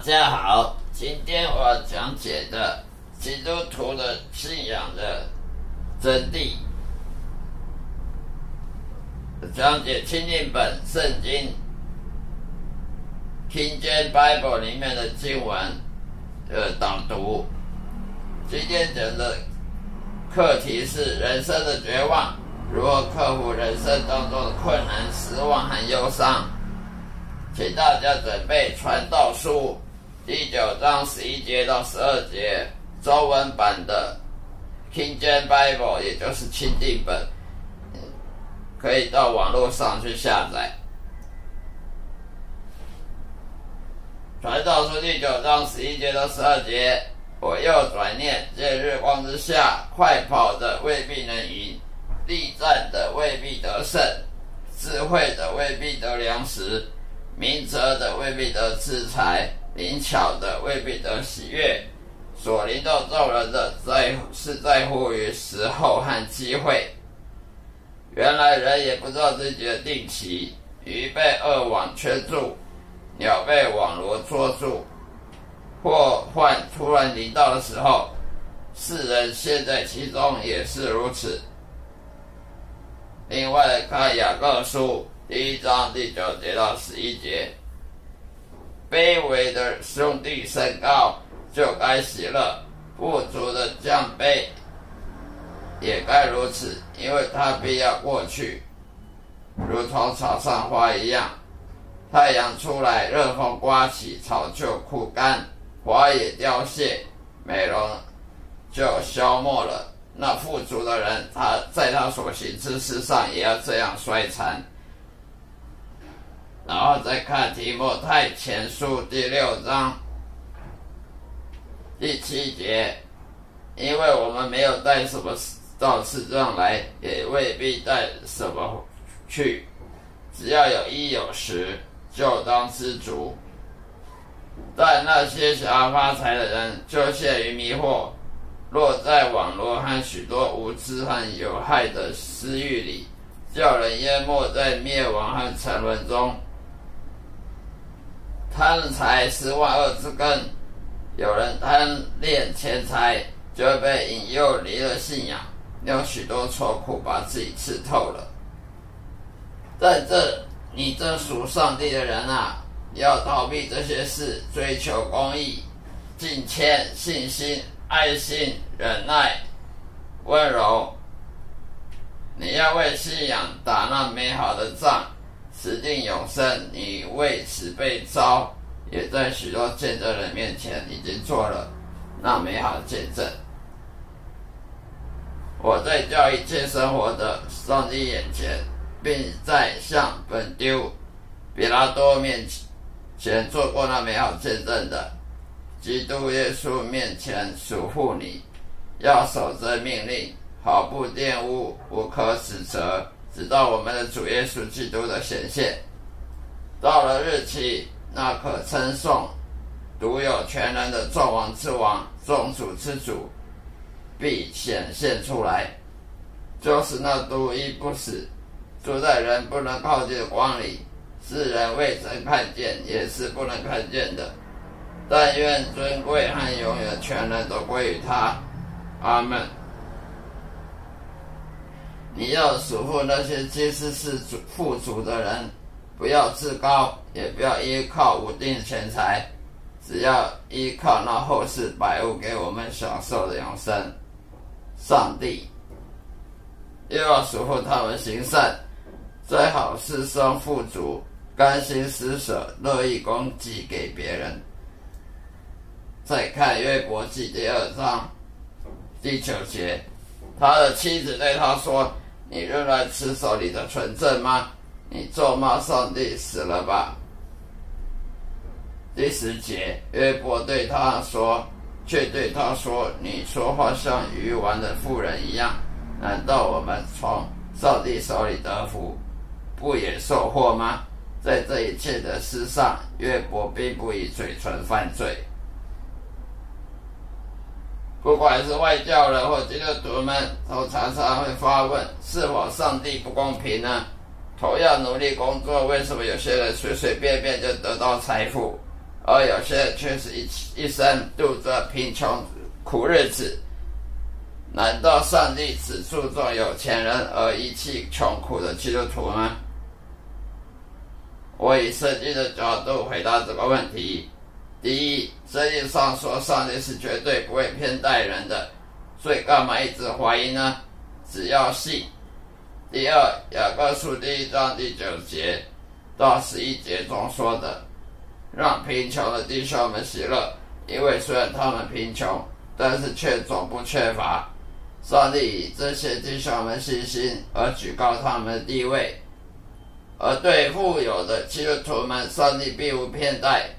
大家好，今天我讲解的基督徒的信仰的真谛，讲解清净本圣经 King James Bible 里面的经文的导读。今天讲的课题是人生的绝望，如何克服人生当中的困难、失望和忧伤。请大家准备《传道》第九章十一节到十二节中文版的 King James Bible，也就是钦定本，可以到网络上去下载。《传道书》第九章十一节到十二节，我又转念：在日光之下，快跑的未必能赢，力战的未必得胜，智慧的未必得粮食。明哲的未必得制裁，灵巧的未必得喜悦。所领导众人的在是在乎于时候和机会。原来人也不知道自己的定期，鱼被恶网圈住，鸟被网罗捉住。祸患突然临到的时候，世人陷在其中也是如此。另外看雅各书。第一章第九节到十一节，卑微的兄弟身高就该喜乐，富足的降卑也该如此，因为他必要过去，如同草上花一样。太阳出来，热风刮起，草就枯干，花也凋谢，美容就消没了。那富足的人，他在他所行之事上也要这样衰残。然后再看提摩太前书第六章第七节，因为我们没有带什么到世上来，也未必带什么去，只要有衣有食，就当知足。但那些想要发财的人，就陷于迷惑，落在网络和许多无知和有害的私欲里，叫人淹没在灭亡和沉沦中。贪财是万恶之根，有人贪恋钱财，就会被引诱离了信仰，有许多愁苦把自己刺透了。在这，你这属上帝的人啊，要逃避这些事，追求公义、敬谦、信心、爱心、忍耐、温柔。你要为信仰打那美好的仗。死定永生，你为此被招，也在许多见证人面前已经做了那美好的见证。我在教一切生活的上帝眼前，并在向本丢比拉多面前做过那美好见证的基督耶稣面前守护你，要守着命令，毫不玷污，无可指责。直到我们的主耶稣基督的显现，到了日期，那可称颂、独有全能的众王之王、众主之主，必显现出来，就是那独一不死、住在人不能靠近的光里，世人未曾看见，也是不能看见的。但愿尊贵和永远全能都归于他。阿门。你要守护那些其实是主富足的人，不要自高，也不要依靠无定钱财，只要依靠那后世百物给我们享受的永生。上帝又要守护他们行善，最好是生富足，甘心施舍，乐意供给给别人。再看约伯记第二章第九节，他的妻子对他说。你仍然持守你的纯正吗？你咒骂上帝死了吧？第十节，约伯对他说，却对他说：“你说话像愚顽的妇人一样。难道我们从上帝手里得福，不也受祸吗？”在这一切的事上，约伯并不以嘴唇犯罪。不管是外教人或基督徒们，都常常会发问：是否上帝不公平呢？同样努力工作，为什么有些人随随便便就得到财富，而有些人却是一一生度着贫穷苦日子。难道上帝只注重有钱人而遗弃穷苦的基督徒吗？我以圣经的角度回答这个问题：第一，圣经上说上帝是绝对不会偏待人的，所以干嘛一直怀疑呢？只要信。第二，雅各书第一章第九节到十一节中说的，让贫穷的弟兄们喜乐，因为虽然他们贫穷，但是却总不缺乏。上帝以这些弟兄们信心而举高他们的地位，而对富有的基督徒们，上帝并无偏待，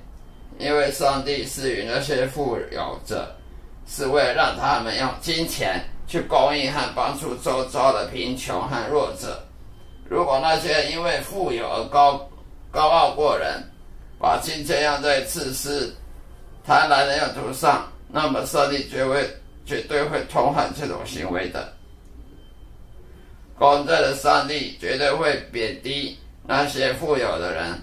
因为上帝赐予那些富有者，是为了让他们用金钱去供应和帮助周遭的贫穷和弱者。如果那些因为富有而高高傲过人，把金钱用在自私、贪婪的用途上，那么上帝绝会。绝对会痛恨这种行为的。公正的上帝绝对会贬低那些富有的人。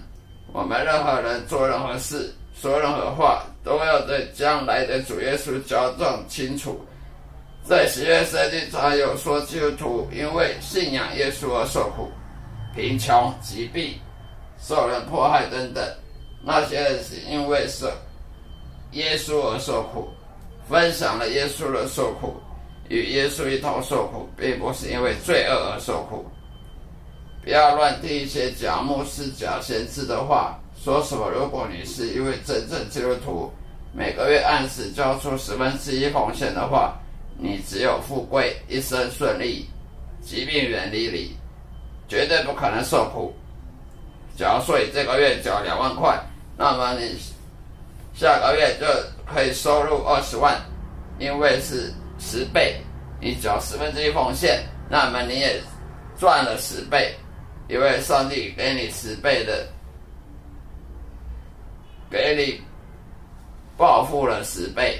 我们任何人做任何事、说任何话，都要对将来的主耶稣交账清楚。在喜悦圣经中有说，基督徒因为信仰耶稣而受苦、贫穷、疾病、受人迫害等等。那些人是因为受耶稣而受苦。分享了耶稣的受苦，与耶稣一同受苦，并不是因为罪恶而受苦。不要乱听一些假牧师、假先知的话，说什么如果你是一位真正基督徒，每个月按时交出十分之一奉献的话，你只有富贵、一生顺利、疾病远离你，绝对不可能受苦。假如说你这个月缴两万块，那么你下个月就。可以收入二十万，因为是十倍，你缴十分之一奉献，那么你也赚了十倍，因为上帝给你十倍的，给你报复了十倍，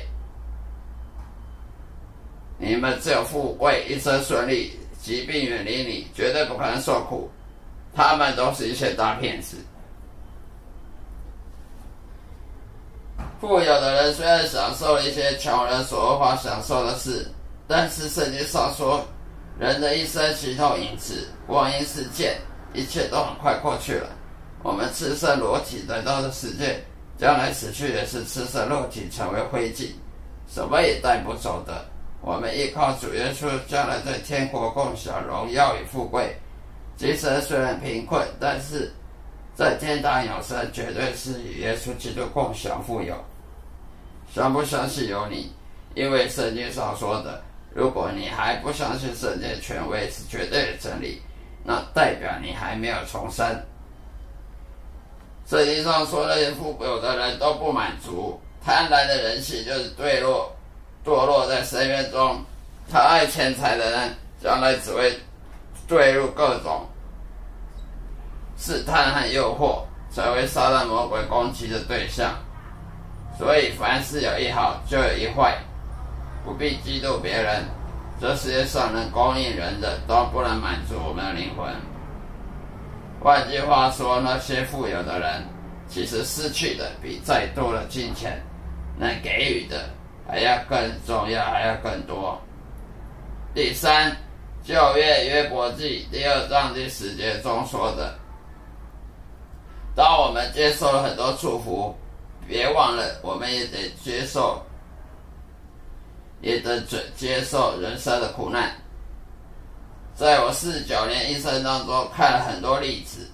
你们只有富贵，一生顺利，疾病远离你，绝对不可能受苦，他们都是一些大骗子。富有的人虽然享受了一些穷人所无法享受的事，但是圣经上说，人的一生其透影子，光阴似箭，一切都很快过去了。我们赤身裸体来到的世界，将来死去也是赤身裸体成为灰烬，什么也带不走的。我们依靠主耶稣，将来在天国共享荣耀与富贵。今生虽然贫困，但是。在天堂有生，绝对是与耶稣基督共享富有。相不相信由你，因为圣经上说的，如果你还不相信圣经权威是绝对的真理，那代表你还没有重生。圣经上说那些富有的人都不满足，贪婪的人性就是堕落，堕落在深渊中。他爱钱财的人，将来只会坠入各种。试探和诱惑，成为撒旦魔鬼攻击的对象。所以，凡事有一好，就有一坏，不必嫉妒别人。这世界上能供应人的，都不能满足我们的灵魂。换句话说，那些富有的人，其实失去的比再多的金钱能给予的还要更重要，还要更多。第三，旧约约伯记第二章第十节中说的。当我们接受了很多祝福，别忘了，我们也得接受，也得接接受人生的苦难。在我四九年一生当中，看了很多例子。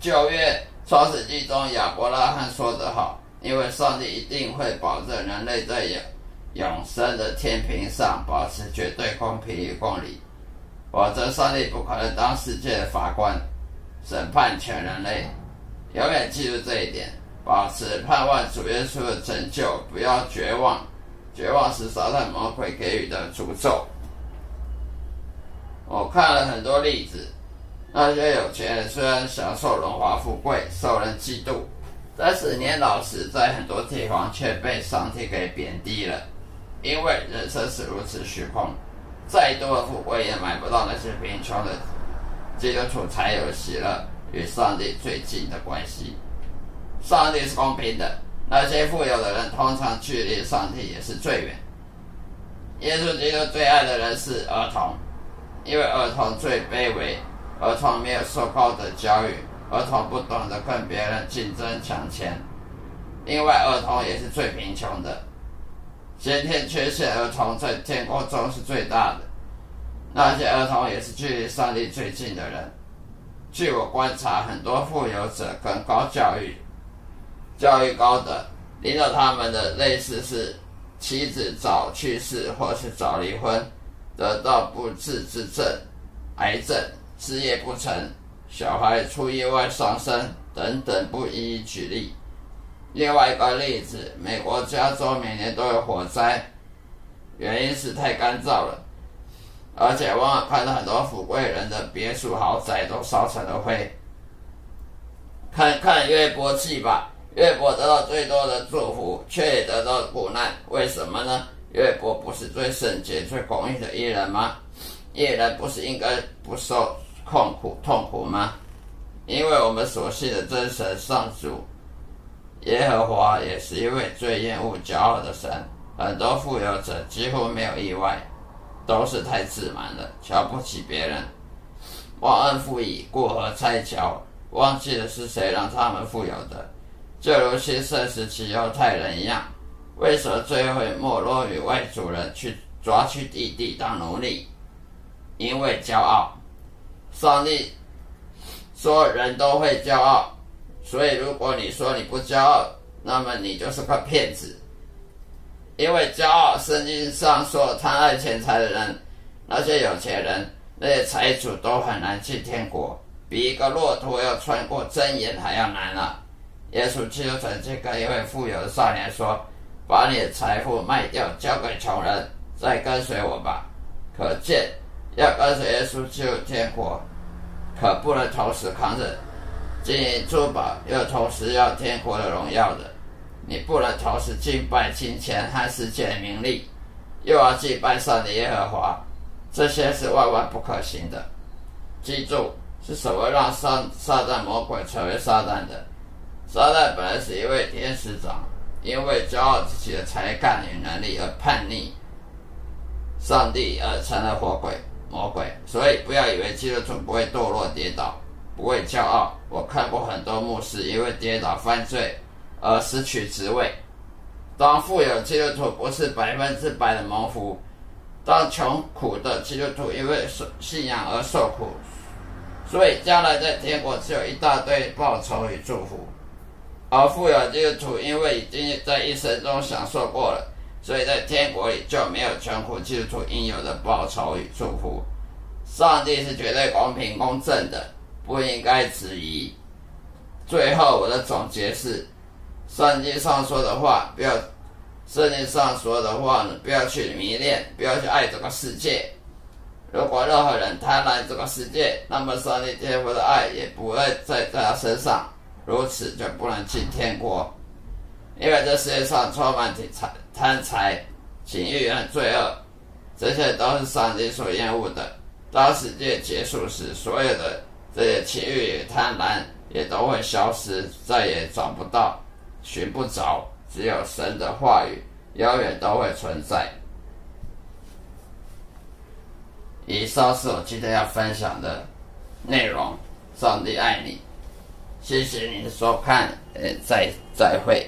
旧约创世纪中，亚伯拉罕说得好：“因为上帝一定会保证人类在永永生的天平上保持绝对公平与公理，否则上帝不可能当世界的法官，审判全人类。”永远记住这一点，保持盼望主耶稣的拯救，不要绝望。绝望是撒旦魔鬼给予的诅咒。我看了很多例子，那些有钱人虽然享受荣华富贵，受人嫉妒，但是年老时在很多地方却被上帝给贬低了。因为人生是如此虚空，再多的富贵也买不到那些贫穷的基督徒才有喜乐。与上帝最近的关系，上帝是公平的，那些富有的人通常距离上帝也是最远。耶稣基督最爱的人是儿童，因为儿童最卑微，儿童没有受高等教育，儿童不懂得跟别人竞争抢钱。另外，儿童也是最贫穷的，先天缺陷儿童在天国中是最大的。那些儿童也是距离上帝最近的人。据我观察，很多富有者跟高教育、教育高的，领导他们的类似是。妻子早去世或是早离婚，得到不治之症、癌症、事业不成、小孩出意外丧生等等，不一一举例。另外一个例子，美国加州每年都有火灾，原因是太干燥了，而且往往看到很多富贵人的别墅豪宅都烧成了灰。看看约伯记吧。约伯得到最多的祝福，却也得到苦难，为什么呢？越伯不是最圣洁、最公义的艺人吗？艺人不是应该不受痛苦、痛苦吗？因为我们所信的真神上主耶和华也是一位最厌恶骄傲的神。很多富有者几乎没有意外，都是太自满了，瞧不起别人，忘恩负义、过河拆桥，忘记了是谁让他们富有的。就如新圣时期犹太人一样，为什么最后会没落于外族人去抓去地地当奴隶？因为骄傲。上帝说人都会骄傲，所以如果你说你不骄傲，那么你就是个骗子。因为骄傲，圣经上说贪爱钱财的人，那些有钱人，那些财主都很难进天国，比一个骆驼要穿过针眼还要难啊！耶稣基督曾经跟一位富有的少年说：“把你的财富卖掉，交给穷人，再跟随我吧。”可见，要跟随耶稣进入天国，可不能同时扛着金银珠宝，又同时要天国的荣耀的。你不能同时敬拜金钱和世界的名利，又要敬拜上帝耶和华，这些是万万不可行的。记住，是什么让撒撒旦魔鬼成为撒旦的？撒旦本来是一位天使长，因为骄傲自己的才干与能力而叛逆上帝，而成了活鬼魔鬼。所以不要以为基督徒不会堕落跌倒，不会骄傲。我看过很多牧师因为跌倒犯罪而失去职位。当富有基督徒不是百分之百的蒙福，当穷苦的基督徒因为受信仰而受苦，所以将来在天国只有一大堆报酬与祝福。而富有基督徒，因为已经在一生中享受过了，所以在天国里就没有穷苦基督徒应有的报酬与祝福。上帝是绝对公平公正的，不应该质疑。最后，我的总结是：圣经上说的话，不要；圣经上说的话呢，不要去迷恋，不要去爱这个世界。如果任何人贪婪这个世界，那么上帝天父的爱也不会在在他身上。如此就不能进天国，因为这世界上充满财贪财、情欲和罪恶，这些都是上帝所厌恶的。当世界结束时，所有的这些情欲与贪婪也都会消失，再也找不到、寻不着。只有神的话语永远都会存在。以上是我今天要分享的内容。上帝爱你。谢谢你的收看，呃，再再会。